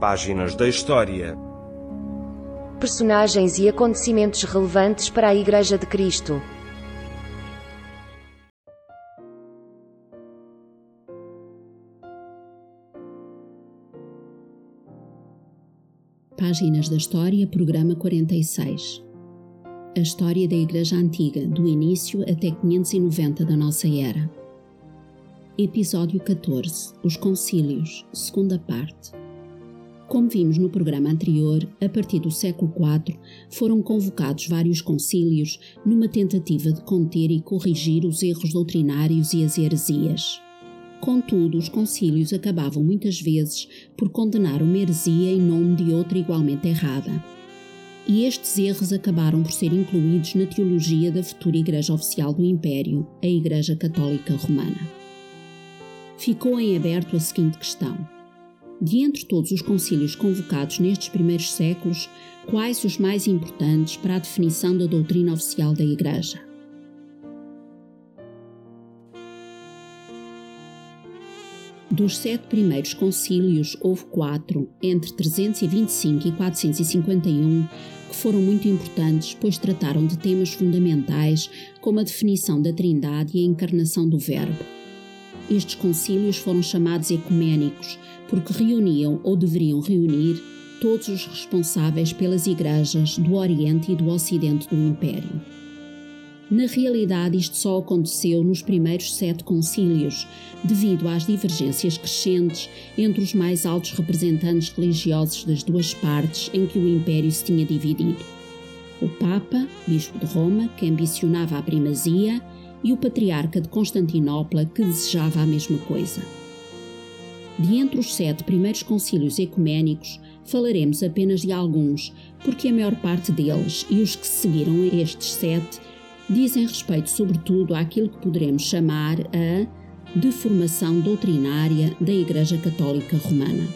Páginas da História. Personagens e acontecimentos relevantes para a Igreja de Cristo. Páginas da História, Programa 46. A História da Igreja Antiga, do início até 590 da nossa era. Episódio 14. Os Concílios, segunda parte. Como vimos no programa anterior, a partir do século IV foram convocados vários concílios numa tentativa de conter e corrigir os erros doutrinários e as heresias. Contudo, os concílios acabavam muitas vezes por condenar uma heresia em nome de outra igualmente errada. E estes erros acabaram por ser incluídos na teologia da futura Igreja Oficial do Império, a Igreja Católica Romana. Ficou em aberto a seguinte questão: De entre todos os concílios convocados nestes primeiros séculos, quais os mais importantes para a definição da doutrina oficial da Igreja? Dos sete primeiros concílios, houve quatro, entre 325 e 451, que foram muito importantes, pois trataram de temas fundamentais como a definição da Trindade e a encarnação do Verbo. Estes concílios foram chamados ecuménicos porque reuniam ou deveriam reunir todos os responsáveis pelas igrejas do Oriente e do Ocidente do Império. Na realidade, isto só aconteceu nos primeiros sete concílios, devido às divergências crescentes entre os mais altos representantes religiosos das duas partes em que o Império se tinha dividido. O Papa, Bispo de Roma, que ambicionava a primazia, e o Patriarca de Constantinopla, que desejava a mesma coisa. De entre os sete primeiros concílios ecuménicos, falaremos apenas de alguns, porque a maior parte deles e os que seguiram a estes sete dizem respeito sobretudo àquilo que poderemos chamar a deformação doutrinária da Igreja Católica Romana.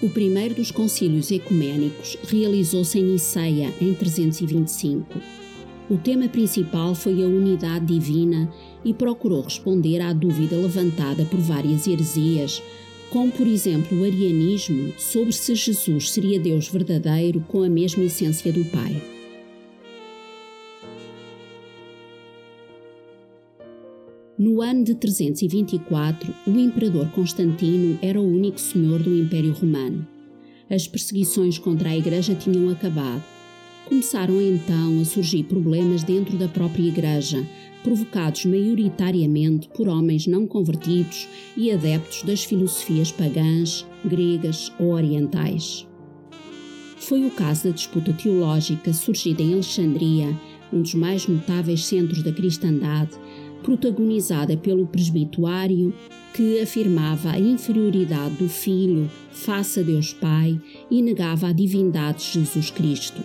O primeiro dos concílios ecuménicos realizou-se em Niceia em 325. O tema principal foi a unidade divina e procurou responder à dúvida levantada por várias heresias, como por exemplo o arianismo sobre se Jesus seria Deus verdadeiro com a mesma essência do Pai. No ano de 324, o imperador Constantino era o único senhor do Império Romano. As perseguições contra a Igreja tinham acabado. Começaram então a surgir problemas dentro da própria Igreja, provocados maioritariamente por homens não convertidos e adeptos das filosofias pagãs, gregas ou orientais. Foi o caso da disputa teológica surgida em Alexandria, um dos mais notáveis centros da cristandade, protagonizada pelo presbituário que afirmava a inferioridade do Filho face a Deus Pai e negava a divindade de Jesus Cristo.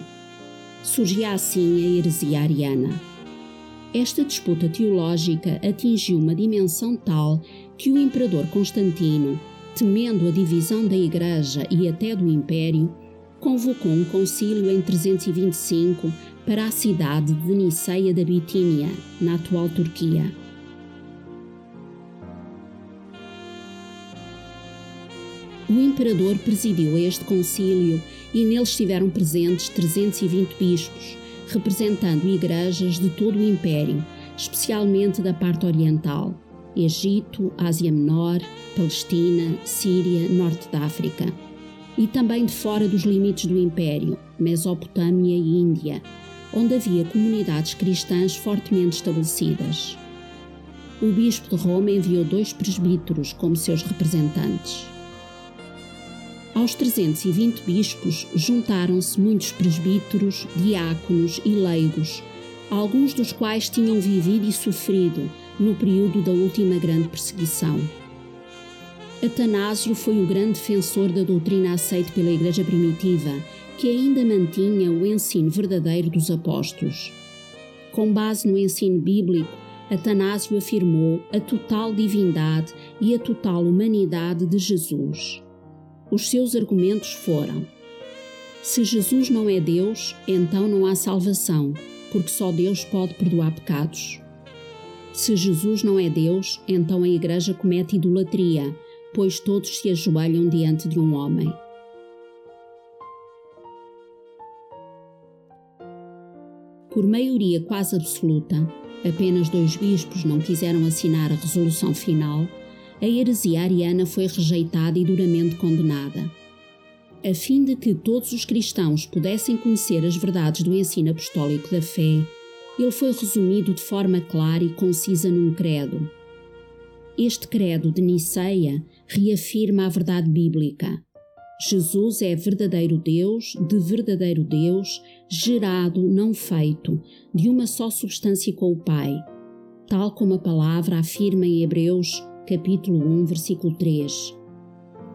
Surgia assim a heresia ariana. Esta disputa teológica atingiu uma dimensão tal que o imperador Constantino, temendo a divisão da Igreja e até do Império, convocou um concílio em 325 para a cidade de Niceia da Bitínia, na atual Turquia. O imperador presidiu este concílio e nele estiveram presentes 320 bispos, representando igrejas de todo o império, especialmente da parte oriental, Egito, Ásia Menor, Palestina, Síria, Norte da África, e também de fora dos limites do império, Mesopotâmia e Índia, onde havia comunidades cristãs fortemente estabelecidas. O bispo de Roma enviou dois presbíteros como seus representantes. Aos 320 bispos juntaram-se muitos presbíteros, diáconos e leigos, alguns dos quais tinham vivido e sofrido no período da última grande perseguição. Atanásio foi o grande defensor da doutrina aceita pela Igreja primitiva, que ainda mantinha o ensino verdadeiro dos apóstolos. Com base no ensino bíblico, Atanásio afirmou a total divindade e a total humanidade de Jesus. Os seus argumentos foram: se Jesus não é Deus, então não há salvação, porque só Deus pode perdoar pecados. Se Jesus não é Deus, então a Igreja comete idolatria, pois todos se ajoelham diante de um homem. Por maioria quase absoluta, apenas dois bispos não quiseram assinar a resolução final, a heresia ariana foi rejeitada e duramente condenada. A fim de que todos os cristãos pudessem conhecer as verdades do ensino apostólico da fé, ele foi resumido de forma clara e concisa num credo. Este credo de Niceia reafirma a verdade bíblica. Jesus é verdadeiro Deus, de verdadeiro Deus, gerado, não feito, de uma só substância com o Pai, tal como a palavra afirma em Hebreus, capítulo 1, versículo 3.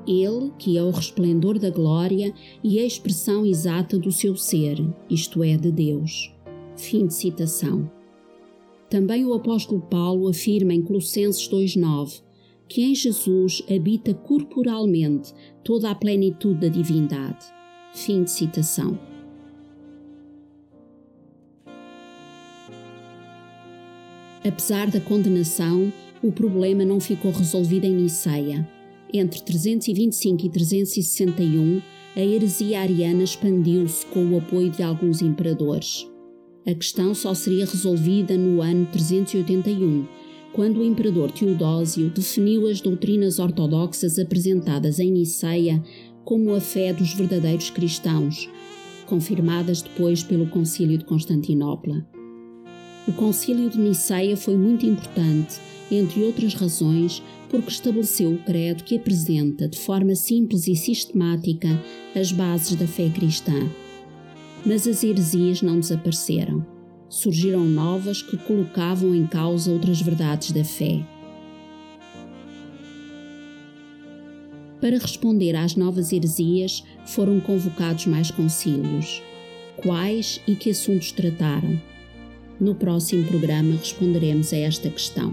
Ele, que é o resplendor da glória e a expressão exata do seu ser, isto é, de Deus. Fim de citação. Também o apóstolo Paulo afirma em Colossenses 2:9 que em Jesus habita corporalmente toda a plenitude da divindade. Fim de citação. Apesar da condenação, o problema não ficou resolvido em Niceia. Entre 325 e 361, a heresia ariana expandiu-se com o apoio de alguns imperadores. A questão só seria resolvida no ano 381, quando o imperador Teodósio definiu as doutrinas ortodoxas apresentadas em Niceia como a fé dos verdadeiros cristãos, confirmadas depois pelo Concílio de Constantinopla. O Concílio de Niceia foi muito importante, entre outras razões, porque estabeleceu o credo que apresenta de forma simples e sistemática as bases da fé cristã. Mas as heresias não desapareceram surgiram novas que colocavam em causa outras verdades da fé. Para responder às novas heresias, foram convocados mais concílios. Quais e que assuntos trataram? No próximo programa responderemos a esta questão.